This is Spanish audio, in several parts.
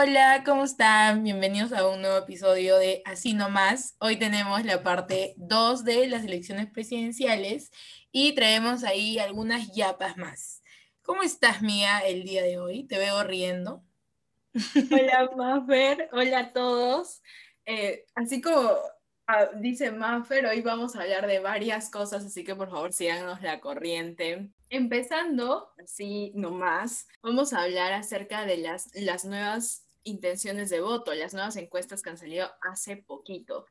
Hola, ¿cómo están? Bienvenidos a un nuevo episodio de Así Nomás. Hoy tenemos la parte 2 de las elecciones presidenciales y traemos ahí algunas yapas más. ¿Cómo estás, Mía, el día de hoy? Te veo riendo. Hola, Maffer. Hola a todos. Eh, así como ah, dice Maffer, hoy vamos a hablar de varias cosas, así que por favor síganos la corriente. Empezando, así nomás, vamos a hablar acerca de las, las nuevas intenciones de voto, las nuevas encuestas que han salido hace poquito.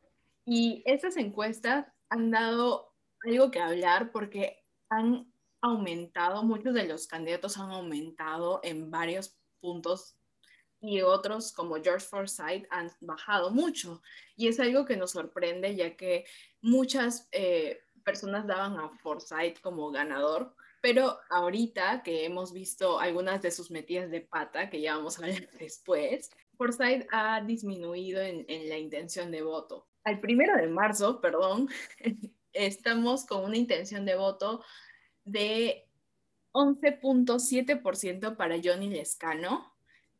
Y estas encuestas han dado algo que hablar porque han aumentado, muchos de los candidatos han aumentado en varios puntos y otros como George Forsyth han bajado mucho. Y es algo que nos sorprende ya que muchas eh, personas daban a Forsyth como ganador, pero ahorita que hemos visto algunas de sus metidas de pata, que ya vamos a ver después, Forsyth ha disminuido en, en la intención de voto. Al primero de marzo, perdón, estamos con una intención de voto de 11.7% para Johnny Lescano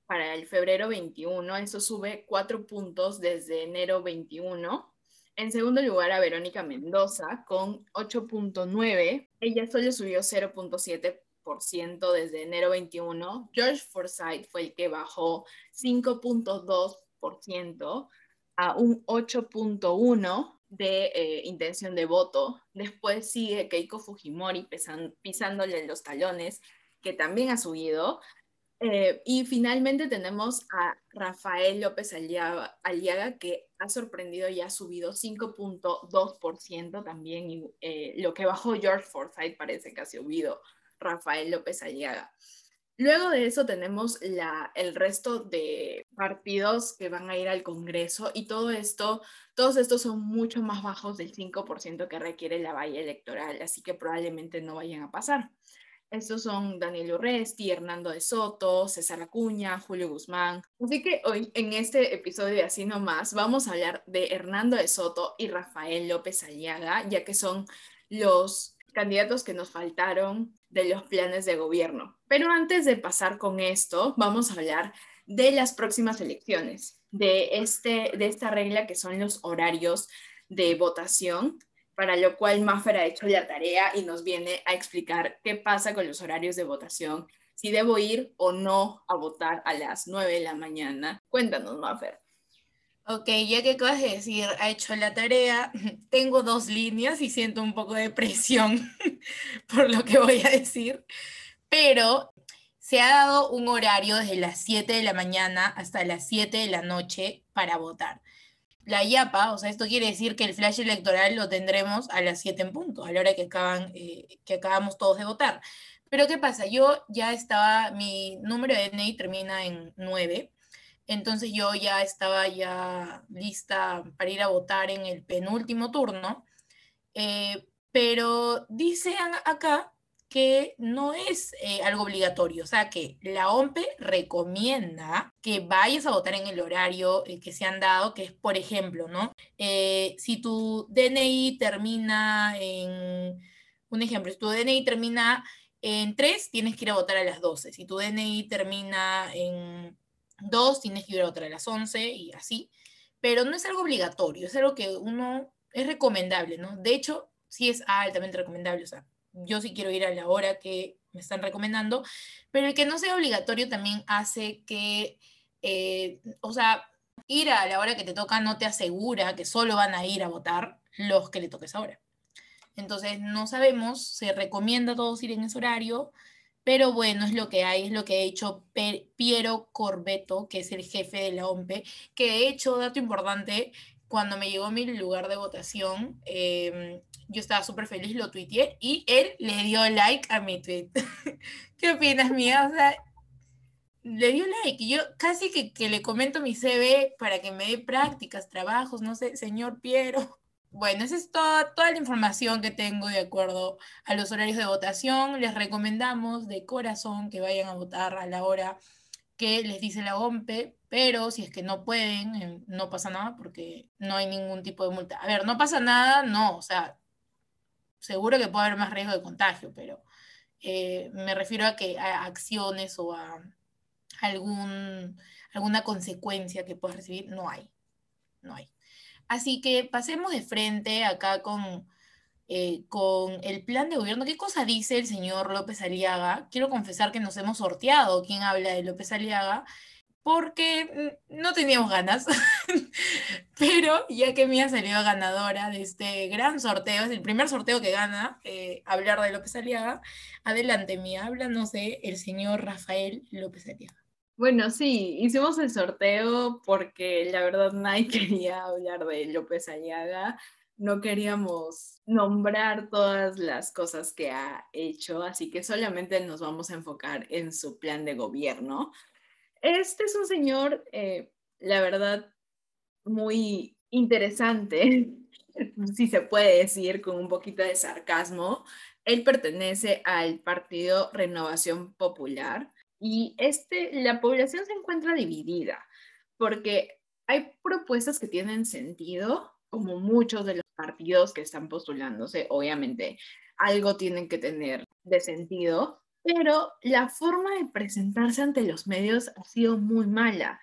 para el febrero 21. Eso sube 4 puntos desde enero 21. En segundo lugar a Verónica Mendoza con 8.9. Ella solo subió 0.7% desde enero 21. George Forsyth fue el que bajó 5.2% a un 8.1% de eh, intención de voto. Después sigue Keiko Fujimori pisándole los talones, que también ha subido. Eh, y finalmente tenemos a Rafael López Aliaga, que ha sorprendido y ha subido 5.2% también. Eh, lo que bajó George Forsyth parece que ha subido Rafael López Aliaga. Luego de eso tenemos la, el resto de partidos que van a ir al Congreso y todo esto, todos estos son mucho más bajos del 5% que requiere la valla electoral, así que probablemente no vayan a pasar. Estos son Daniel Urresti, Hernando de Soto, César Acuña, Julio Guzmán. Así que hoy en este episodio de Así Nomás vamos a hablar de Hernando de Soto y Rafael López Aliaga, ya que son los candidatos que nos faltaron de los planes de gobierno. Pero antes de pasar con esto, vamos a hablar de las próximas elecciones, de, este, de esta regla que son los horarios de votación, para lo cual Maffer ha hecho la tarea y nos viene a explicar qué pasa con los horarios de votación, si debo ir o no a votar a las 9 de la mañana. Cuéntanos, Maffer. Ok, ya que acabas de decir, ha hecho la tarea, tengo dos líneas y siento un poco de presión por lo que voy a decir, pero se ha dado un horario desde las 7 de la mañana hasta las 7 de la noche para votar. La IAPA, o sea, esto quiere decir que el flash electoral lo tendremos a las 7 en punto, a la hora que, acaban, eh, que acabamos todos de votar. Pero ¿qué pasa? Yo ya estaba, mi número de DNI termina en 9 entonces yo ya estaba ya lista para ir a votar en el penúltimo turno, eh, pero dicen acá que no es eh, algo obligatorio, o sea que la OMPE recomienda que vayas a votar en el horario eh, que se han dado, que es, por ejemplo, ¿no? si tu DNI termina en, un ejemplo, si tu DNI termina en 3, tienes que ir a votar a las 12, si tu DNI termina en dos, tienes que ir a otra a las 11 y así, pero no es algo obligatorio, es algo que uno es recomendable, ¿no? De hecho, sí es altamente recomendable, o sea, yo sí quiero ir a la hora que me están recomendando, pero el que no sea obligatorio también hace que, eh, o sea, ir a la hora que te toca no te asegura que solo van a ir a votar los que le toques ahora. Entonces, no sabemos, se recomienda a todos ir en ese horario, pero bueno, es lo que hay, es lo que ha hecho Piero Corbeto, que es el jefe de la OMPE, que de hecho, dato importante, cuando me llegó mi lugar de votación, em, yo estaba súper feliz, lo tuiteé y él le dio like a mi tweet. ¿Qué opinas, mía? O sea, le dio like y yo casi que, que le comento mi CV para que me dé prácticas, trabajos, no sé, señor Piero. bueno, esa es toda, toda la información que tengo de acuerdo a los horarios de votación. Les recomendamos de corazón que vayan a votar a la hora que les dice la OMPE, pero si es que no pueden, eh, no pasa nada porque no hay ningún tipo de multa. A ver, no pasa nada, no, o sea, seguro que puede haber más riesgo de contagio, pero eh, me refiero a que a acciones o a algún, alguna consecuencia que puedas recibir, no hay, no hay. Así que pasemos de frente acá con, eh, con el plan de gobierno. ¿Qué cosa dice el señor López Aliaga? Quiero confesar que nos hemos sorteado quién habla de López Aliaga, porque mm, no teníamos ganas, pero ya que me ha salido ganadora de este gran sorteo, es el primer sorteo que gana eh, hablar de López Aliaga, adelante, Mía, habla, no sé, el señor Rafael López Aliaga. Bueno, sí, hicimos el sorteo porque la verdad nadie quería hablar de López Aliaga, no queríamos nombrar todas las cosas que ha hecho, así que solamente nos vamos a enfocar en su plan de gobierno. Este es un señor, eh, la verdad, muy interesante, si se puede decir con un poquito de sarcasmo. Él pertenece al partido Renovación Popular y este, la población se encuentra dividida porque hay propuestas que tienen sentido, como muchos de los partidos que están postulándose, obviamente algo tienen que tener de sentido, pero la forma de presentarse ante los medios ha sido muy mala.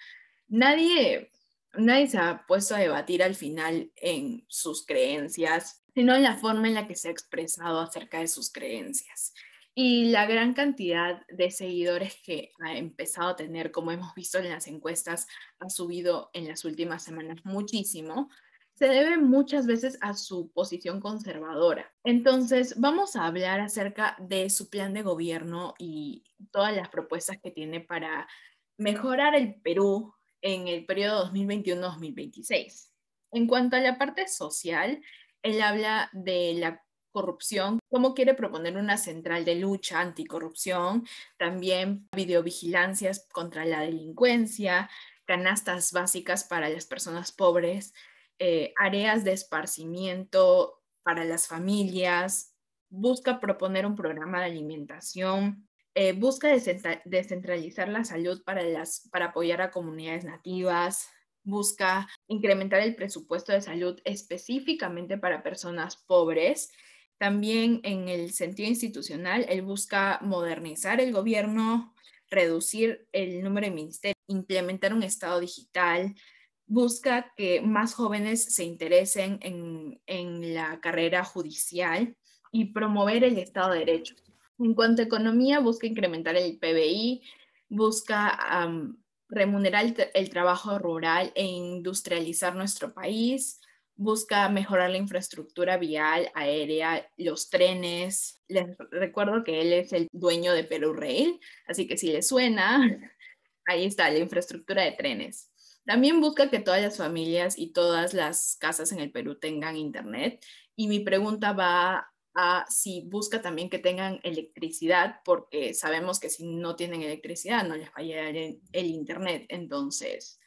Nadie, nadie se ha puesto a debatir al final en sus creencias, sino en la forma en la que se ha expresado acerca de sus creencias. Y la gran cantidad de seguidores que ha empezado a tener, como hemos visto en las encuestas, ha subido en las últimas semanas muchísimo, se debe muchas veces a su posición conservadora. Entonces, vamos a hablar acerca de su plan de gobierno y todas las propuestas que tiene para mejorar el Perú en el periodo 2021-2026. En cuanto a la parte social, él habla de la corrupción, cómo quiere proponer una central de lucha anticorrupción, también videovigilancias contra la delincuencia, canastas básicas para las personas pobres, eh, áreas de esparcimiento para las familias, busca proponer un programa de alimentación, eh, busca descentralizar la salud para, las, para apoyar a comunidades nativas, busca incrementar el presupuesto de salud específicamente para personas pobres. También en el sentido institucional, él busca modernizar el gobierno, reducir el número de ministerios, implementar un Estado digital, busca que más jóvenes se interesen en, la carrera judicial y promover el Estado de Derecho. En cuanto a economía, busca incrementar el PBI, busca remunerar el, trabajo rural e industrializar nuestro país, busca mejorar la infraestructura vial, aérea, los trenes. Les recuerdo que él es el dueño de Perú Rail, así que si le suena, ahí está la infraestructura de trenes. También busca que todas las familias y todas las casas en el Perú tengan internet. Y mi pregunta va a si busca también que tengan electricidad, porque sabemos que si no tienen electricidad no les va a llegar el, internet. Entonces,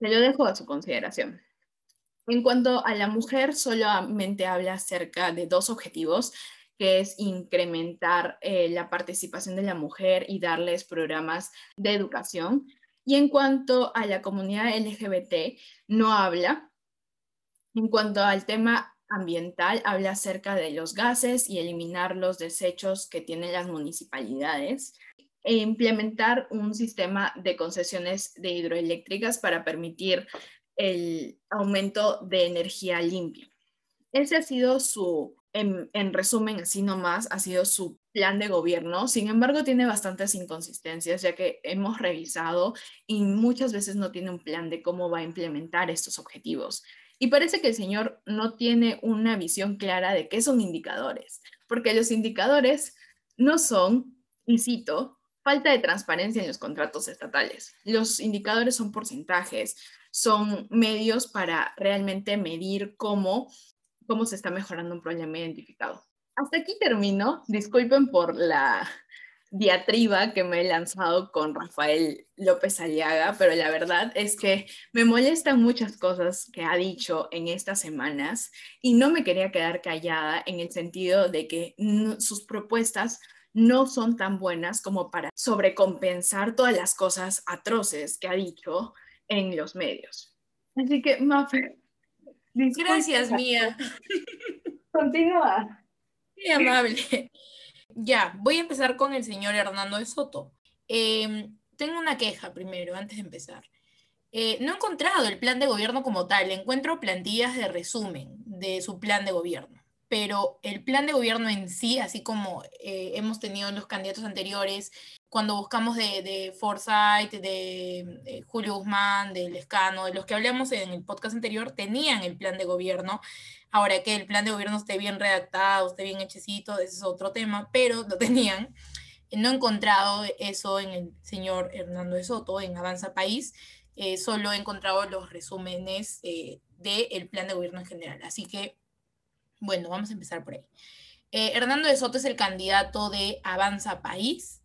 se lo dejo a su consideración. En cuanto a la mujer, solamente habla acerca de dos objetivos, que es incrementar eh, la participación de la mujer y darles programas de educación. Y en cuanto a la comunidad LGBT, no habla. En cuanto al tema ambiental, habla acerca de los gases y eliminar los desechos que tienen las municipalidades e implementar un sistema de concesiones de hidroeléctricas para permitir el aumento de energía limpia. Ese ha sido su, en, resumen, así nomás, ha sido su plan de gobierno. Sin embargo, tiene bastantes inconsistencias, ya que hemos revisado y muchas veces no tiene un plan de cómo va a implementar estos objetivos. Y parece que el señor no tiene una visión clara de qué son indicadores, porque los indicadores no son, y cito, falta de transparencia en los contratos estatales. Los indicadores son porcentajes, son medios para realmente medir cómo, cómo se está mejorando un problema identificado. Hasta aquí termino. Disculpen por la diatriba que me he lanzado con Rafael López Aliaga, pero la verdad es que me molestan muchas cosas que ha dicho en estas semanas y no me quería quedar callada en el sentido de que sus propuestas no son tan buenas como para sobrecompensar todas las cosas atroces que ha dicho en los medios. Así que, Mafe. Gracias, Mía. Continúa. Muy amable. Ya, voy a empezar con el señor Hernando de Soto. Em, tengo una queja primero, antes de empezar. Eh, no he encontrado el plan de gobierno como tal, encuentro plantillas de resumen de su plan de gobierno, pero el plan de gobierno en sí, así como eh, hemos tenido en los candidatos anteriores, cuando buscamos de, de Forsyth, de, de, Julio Guzmán, de Lescano, de los que hablamos en el podcast anterior, tenían el plan de gobierno, Ahora que el plan de gobierno esté bien redactado, esté bien hechecito, ese es otro tema, pero lo tenían. No he encontrado eso en el señor Hernando de Soto, en Avanza País. Eh, solo he encontrado los resúmenes eh, del plan de gobierno en general. Así que, bueno, vamos a empezar por ahí. Eh, Hernando de Soto es el candidato de Avanza País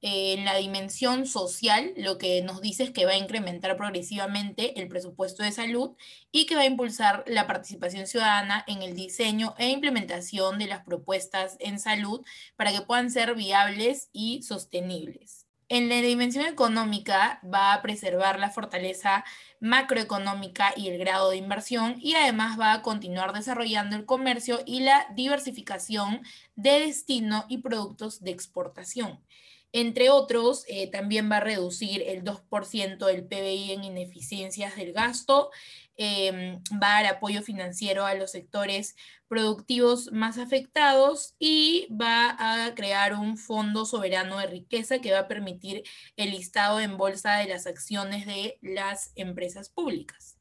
en la dimensión social, lo que nos dice es que va a incrementar progresivamente el presupuesto de salud y que va a impulsar la participación ciudadana en el diseño e implementación de las propuestas en salud para que puedan ser viables y sostenibles. En la dimensión económica va a preservar la fortaleza macroeconómica y el grado de inversión y además va a continuar desarrollando el comercio y la diversificación de destino y productos de exportación. Entre otros, eh, también va a reducir el 2% del PBI en ineficiencias del gasto, em, va a dar apoyo financiero a los sectores productivos más afectados y va a crear un fondo soberano de riqueza que va a permitir el listado en bolsa de las acciones de las empresas públicas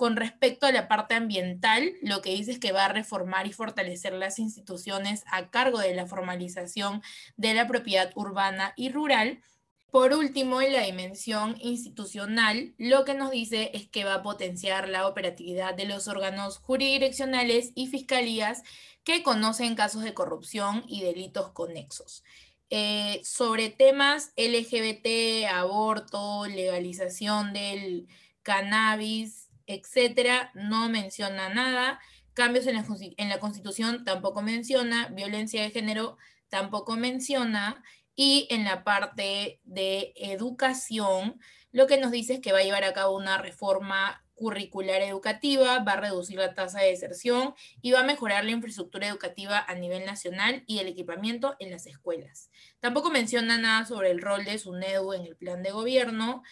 con respecto a la parte ambiental, lo que dice es que va a reformar y fortalecer las instituciones a cargo de la formalización de la propiedad urbana y rural. Por último, en la dimensión institucional, lo que nos dice es que va a potenciar la operatividad de los órganos jurisdiccionales y fiscalías que conocen casos de corrupción y delitos conexos. Eh, sobre temas LGBT, aborto, legalización del cannabis, etcétera, no menciona nada. Cambios en la, en la Constitución tampoco menciona. Violencia de género tampoco menciona. Y en la parte de educación, lo que nos dice es que va a llevar a cabo una reforma curricular educativa, va a reducir la tasa de deserción y va a mejorar la infraestructura educativa a nivel nacional y el equipamiento en las escuelas. Tampoco menciona nada sobre el rol de SUNEDU en el plan de gobierno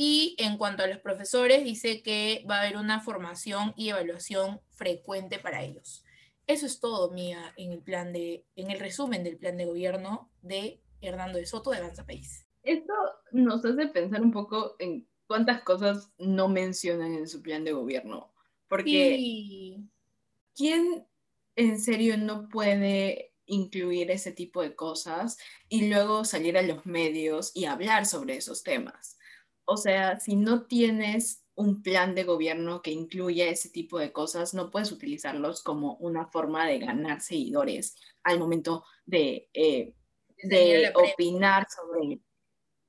y en cuanto a los profesores, dice que va a haber una formación y evaluación frecuente para ellos. Eso es todo, Mía, en el plan de, en el resumen del plan de gobierno de Hernando de Soto de Avanza País. Esto nos hace pensar un poco en cuántas cosas no mencionan en su plan de gobierno. Porque ¿quién en serio no puede incluir ese tipo de cosas y luego salir a los medios y hablar sobre esos temas? O sea, si no tienes un plan de gobierno que incluya ese tipo de cosas, no puedes utilizarlos como una forma de ganar seguidores al momento de, eh, de opinar sobre...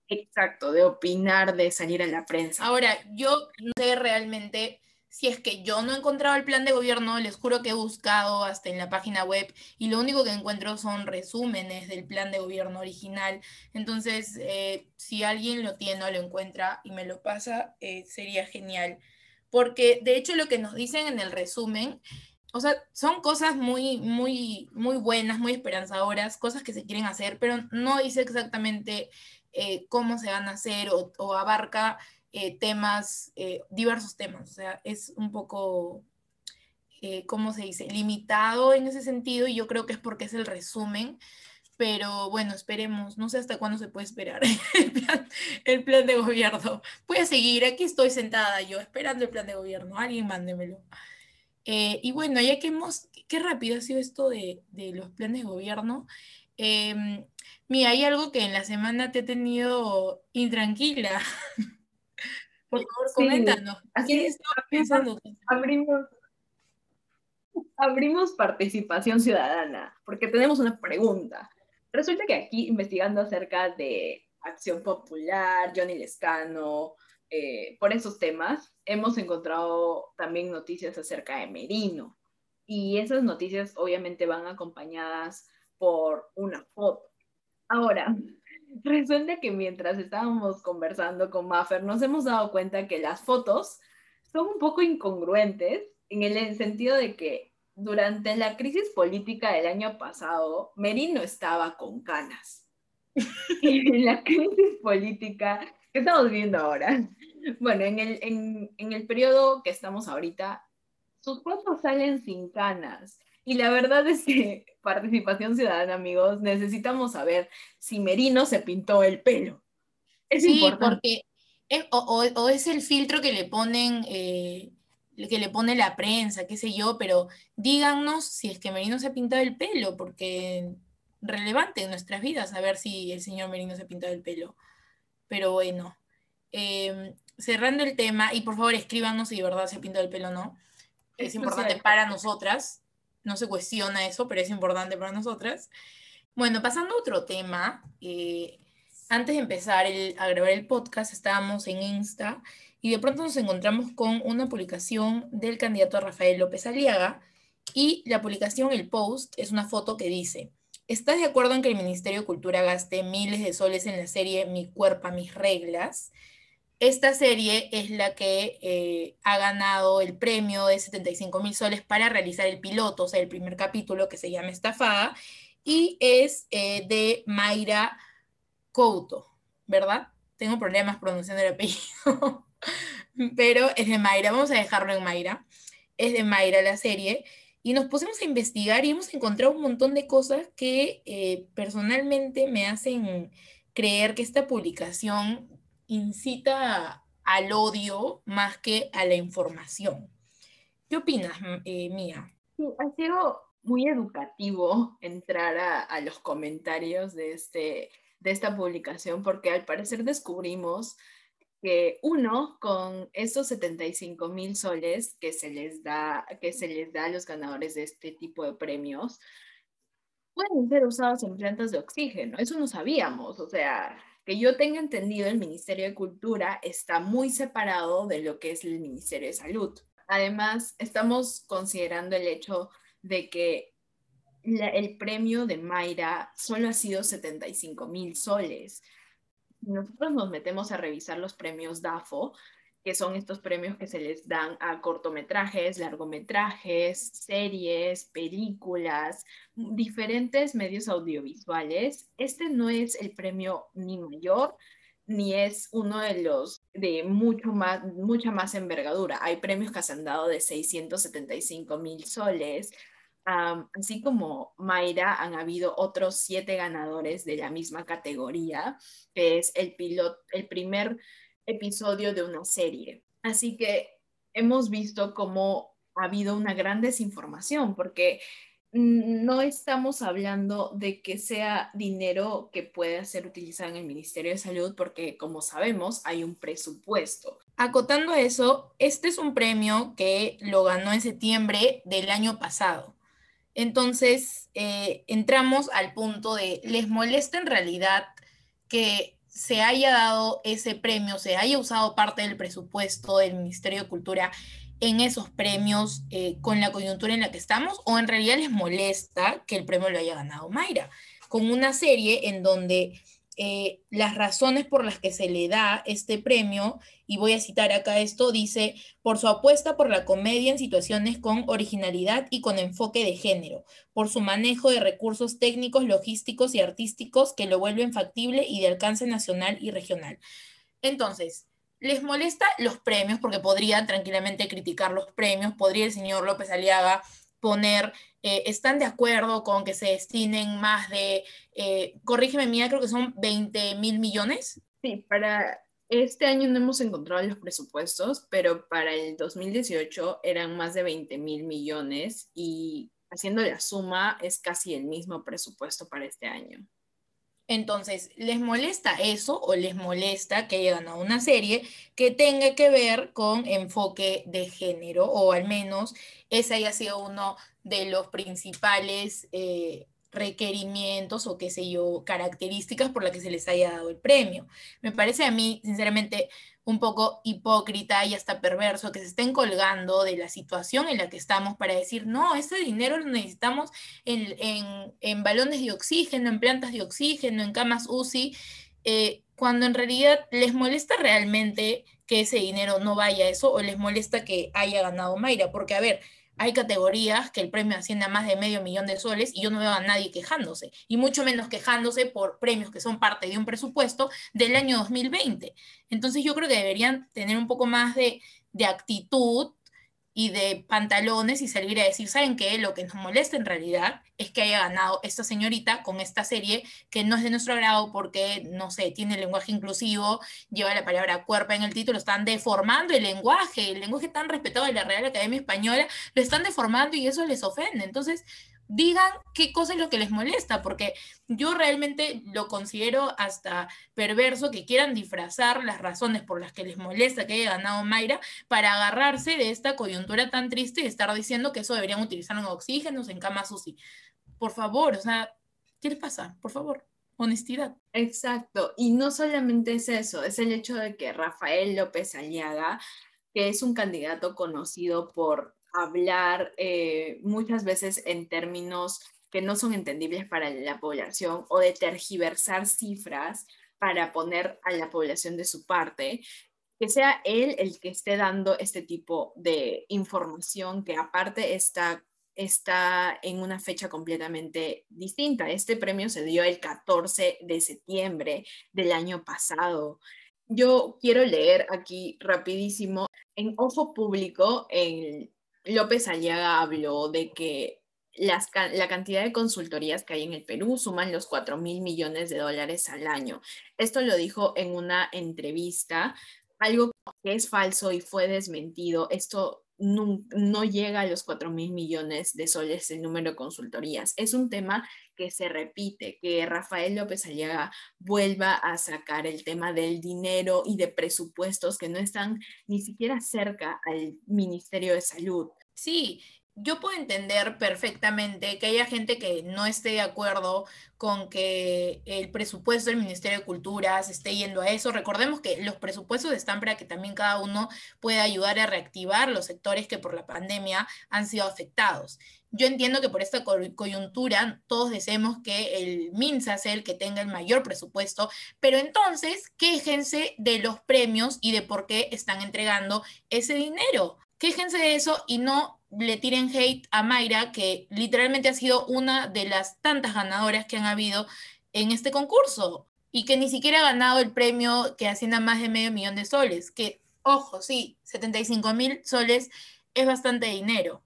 Exacto, de opinar, de salir a la prensa. Ahora, yo no sé realmente si es que yo no he encontrado el plan de gobierno, les juro que he buscado hasta en la página web y lo único que encuentro son resúmenes del plan de gobierno original. Entonces, eh, si alguien lo tiene o lo encuentra y me lo pasa, eh, sería genial. Porque de hecho lo que nos dicen en el resumen, o sea, son cosas muy, muy, muy buenas, muy esperanzadoras, cosas que se quieren hacer, pero no dice exactamente eh, cómo se van a hacer o, o abarca eh, temas, eh, diversos temas. O sea, es un poco, eh, ¿cómo se dice? Limitado en ese sentido y yo creo que es porque es el resumen. Pero bueno, esperemos. No sé hasta cuándo se puede esperar el plan, de gobierno. Voy a seguir. Aquí estoy sentada yo esperando el plan de gobierno. Alguien mándemelo. y bueno, ya que hemos, qué rápido ha sido esto de, de los planes de gobierno. Em, mira, hay algo que en la semana te he tenido intranquila. Por favor, coméntanos. Así es, pensando? Abrimos, abrimos participación ciudadana, porque tenemos una pregunta. resulta que aquí investigando acerca de Acción Popular, Johnny Lescano, eh, por esos temas, hemos encontrado también noticias acerca de Merino. Y esas noticias obviamente van acompañadas por una foto. Ahora, resulta que mientras estábamos conversando con Maffer, nos hemos dado cuenta que las fotos son un poco incongruentes en el sentido de que durante la crisis política del año pasado, Merino estaba con canas. y en la crisis política que estamos viendo ahora, bueno, en el, en, en el periodo que estamos ahorita, sus fotos salen sin canas. Y la verdad es que, participación ciudadana, amigos, necesitamos saber si Merino se pintó el pelo. Es sí, porque o, o, es el filtro que le ponen, eh, que le pone la prensa, qué sé yo, pero díganos si es que Merino se ha pintado el pelo, porque relevante en nuestras vidas saber si el señor Merino se ha pintado el pelo. Pero bueno, em, cerrando el tema, y por favor escríbanos si de verdad se ha pintado el pelo o no. Es importante para nosotras. No se cuestiona eso, pero es importante para nosotras. Bueno, pasando a otro tema. Eh, antes de empezar a grabar el podcast, estábamos en Insta y de pronto nos encontramos con una publicación del candidato Rafael López Aliaga. Y la publicación, el post, es una foto que dice: ¿Estás de acuerdo en que el Ministerio de Cultura gaste miles de soles en la serie Mi cuerpo, mis reglas? Esta serie es la que eh, ha ganado el premio de 75 mil soles para realizar el piloto, o sea, el primer capítulo que se llama Estafada, y es eh, de Mayra Couto, ¿verdad? Tengo problemas pronunciando el apellido, pero es de Mayra, vamos a dejarlo en Mayra. Es de Mayra la serie, y nos pusimos a investigar y hemos encontrado un montón de cosas que eh, personalmente me hacen creer que esta publicación incita al odio más que a la información. ¿Qué opinas, eh, Mía? Sí, ha sido muy educativo entrar a, los comentarios de, este, de esta publicación porque al parecer descubrimos que uno, con estos 75 mil soles que se, les da, que se les da a los ganadores de este tipo de premios, pueden ser usados en plantas de oxígeno. Eso no sabíamos. O sea, que yo tenga entendido, el Ministerio de Cultura está muy separado de lo que es el Ministerio de Salud. Además, estamos considerando el hecho de que el premio de Mayra solo ha sido 75 mil soles. Nosotros nos metemos a revisar los premios DAFO, que son estos premios que se les dan a cortometrajes, largometrajes, series, películas, diferentes medios audiovisuales. Este no es el premio ni mayor, ni es uno de los de mucho más, mucha más envergadura. Hay premios que se han dado de 675 mil soles. así como Mayra, han habido otros siete ganadores de la misma categoría, que es el, pilot, el primer episodio de una serie. Así que hemos visto cómo ha habido una gran desinformación, porque no estamos hablando de que sea dinero que pueda ser utilizado en el Ministerio de Salud, porque como sabemos hay un presupuesto. Acotando eso, este es un premio que lo ganó en septiembre del año pasado. Entonces, eh, entramos al punto de, ¿les molesta en realidad que se haya dado ese premio, se haya usado parte del presupuesto del Ministerio de Cultura en esos premios eh, con la coyuntura en la que estamos, o en realidad les molesta que el premio lo haya ganado Mayra, con una serie en donde eh, las razones por las que se le da este premio, y voy a citar acá esto, dice, por su apuesta por la comedia en situaciones con originalidad y con enfoque de género, por su manejo de recursos técnicos, logísticos y artísticos que lo vuelven factible y de alcance nacional y regional. Entonces, les molesta los premios porque podrían tranquilamente criticar los premios, podría el señor López Aliaga poner, eh, ¿están de acuerdo con que se destinen más de, eh, corrígeme mía, creo que son 20 mil millones? Sí, para este año no hemos encontrado los presupuestos, pero para el 2018 eran más de 20 mil millones y haciendo la suma es casi el mismo presupuesto para este año. Entonces, ¿les molesta eso o les molesta que haya ganado una serie que tenga que ver con enfoque de género o al menos ese haya sido uno de los principales eh, requerimientos o qué sé yo, características por las que se les haya dado el premio. Me parece a mí, sinceramente, un poco hipócrita y hasta perverso que se estén colgando de la situación en la que estamos para decir, no, ese dinero lo necesitamos en, en, balones de oxígeno, en plantas de oxígeno, en camas UCI, eh, cuando en realidad les molesta realmente que ese dinero no vaya a eso o les molesta que haya ganado Mayra, porque a ver, hay categorías que el premio asciende a más de medio millón de soles y yo no veo a nadie quejándose, y mucho menos quejándose por premios que son parte de un presupuesto del año 2020. Entonces yo creo que deberían tener un poco más de, de actitud y de pantalones y salir a decir, ¿saben qué? Lo que nos molesta en realidad es que haya ganado esta señorita con esta serie que no es de nuestro agrado porque, no sé, tiene lenguaje inclusivo, lleva la palabra cuerpo en el título, están deformando el lenguaje, el lenguaje tan respetado de la Real Academia Española, lo están deformando y eso les ofende. Entonces, digan qué cosa es lo que les molesta, porque yo realmente lo considero hasta perverso que quieran disfrazar las razones por las que les molesta que haya ganado Mayra para agarrarse de esta coyuntura tan triste y estar diciendo que eso deberían utilizar en oxígenos, en camas UCI. Por favor, o sea, ¿qué les pasa? Por favor, honestidad. Exacto, y no solamente es eso, es el hecho de que Rafael López Aliaga, que es un candidato conocido por hablar eh, muchas veces en términos que no son entendibles para la población o de tergiversar cifras para poner a la población de su parte, que sea él el que esté dando este tipo de información que aparte está, está en una fecha completamente distinta. Este premio se dio el 14 de septiembre del año pasado. Yo quiero leer aquí rapidísimo en Ojo Público, en López Aliaga habló de que las, la cantidad de consultorías que hay en el Perú suman los 4 mil millones de dólares al año. Esto lo dijo en una entrevista, algo que es falso y fue desmentido. Esto no, no llega a los 4 mil millones de soles el número de consultorías. Es un tema que se repite, que Rafael López Aliaga vuelva a sacar el tema del dinero y de presupuestos que no están ni siquiera cerca al Ministerio de Salud. Sí, yo puedo entender perfectamente que haya gente que no esté de acuerdo con que el presupuesto del Ministerio de Cultura se esté yendo a eso. Recordemos que los presupuestos están para que también cada uno pueda ayudar a reactivar los sectores que por la pandemia han sido afectados. Yo entiendo que por esta coyuntura todos deseemos que el MINSA sea el que tenga el mayor presupuesto, pero entonces quéjense de los premios y de por qué están entregando ese dinero quéjense de eso y no le tiren hate a Mayra, que literalmente ha sido una de las tantas ganadoras que han habido en este concurso y que ni siquiera ha ganado el premio que ascienda más de medio millón de soles, que, ojo, sí, 75 mil soles es bastante dinero,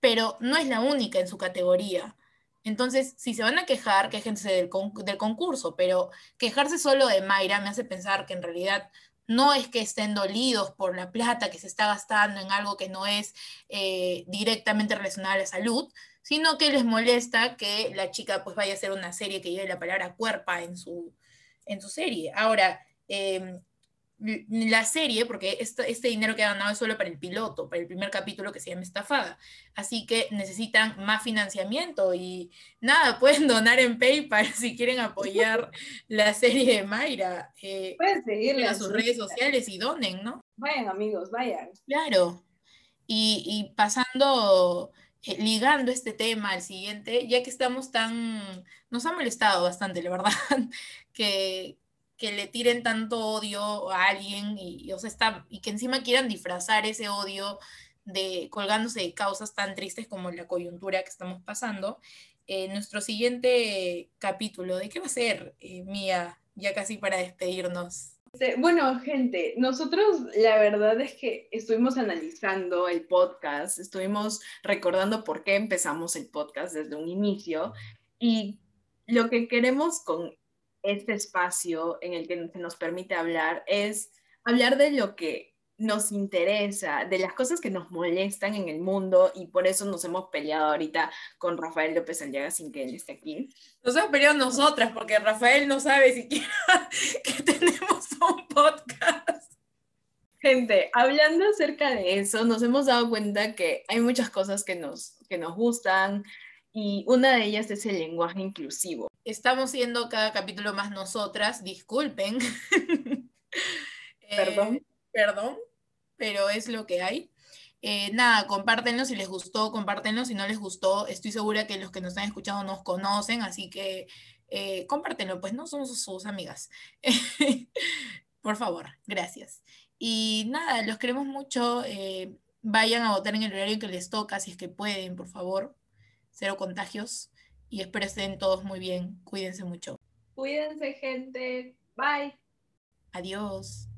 pero no es la única en su categoría. Entonces, si se van a quejar, quéjense del, del concurso, pero quejarse solo de Mayra me hace pensar que en realidad no es que estén dolidos por la plata que se está gastando en algo que no es eh, directamente relacionado a la salud, sino que les molesta que la chica pues vaya a hacer una serie que lleve la palabra cuerpa en su, en su serie. Ahora, em, la serie, porque este, este dinero que ha ganado es solo para el piloto, para el primer capítulo que se llama Estafada. Así que necesitan más financiamiento y nada, pueden donar en PayPal si quieren apoyar la serie de Mayra. Eh, pueden seguirla en sus redes sociales y donen, ¿no? Vayan amigos, vayan. Claro. Y, y pasando, eh, ligando este tema al siguiente, ya que estamos tan, nos ha molestado bastante, la verdad, que que le tiren tanto odio a alguien y, o sea, está, y que encima quieran disfrazar ese odio de colgándose de causas tan tristes como la coyuntura que estamos pasando. Eh, nuestro siguiente capítulo, ¿de qué va a ser, eh, Mía, ya casi para despedirnos? Bueno, gente, nosotros la verdad es que estuvimos analizando el podcast, estuvimos recordando por qué empezamos el podcast desde un inicio y lo que queremos con este espacio en el que se nos permite hablar es hablar de lo que nos interesa, de las cosas que nos molestan en el mundo y por eso nos hemos peleado ahorita con Rafael López Aliaga sin que él esté aquí. Nos hemos peleado nosotras porque Rafael no sabe siquiera que tenemos un podcast. Gente, hablando acerca de eso, nos hemos dado cuenta que hay muchas cosas que nos, que nos gustan, y una de ellas es el lenguaje inclusivo. Estamos siendo cada capítulo más nosotras, disculpen. Perdón. Eh, perdón, pero es lo que hay. Eh, nada, compártenlo si les gustó, compártenlo si no les gustó. Estoy segura que los que nos están escuchando nos conocen, así que eh, compártenlo, pues no somos sus amigas. Por favor, gracias. Y nada, los queremos mucho. Eh, vayan a votar en el horario que les toca, si es que pueden, por favor. Cero contagios. Y espero estén todos muy bien. Cuídense mucho. Cuídense, gente. Bye. Adiós.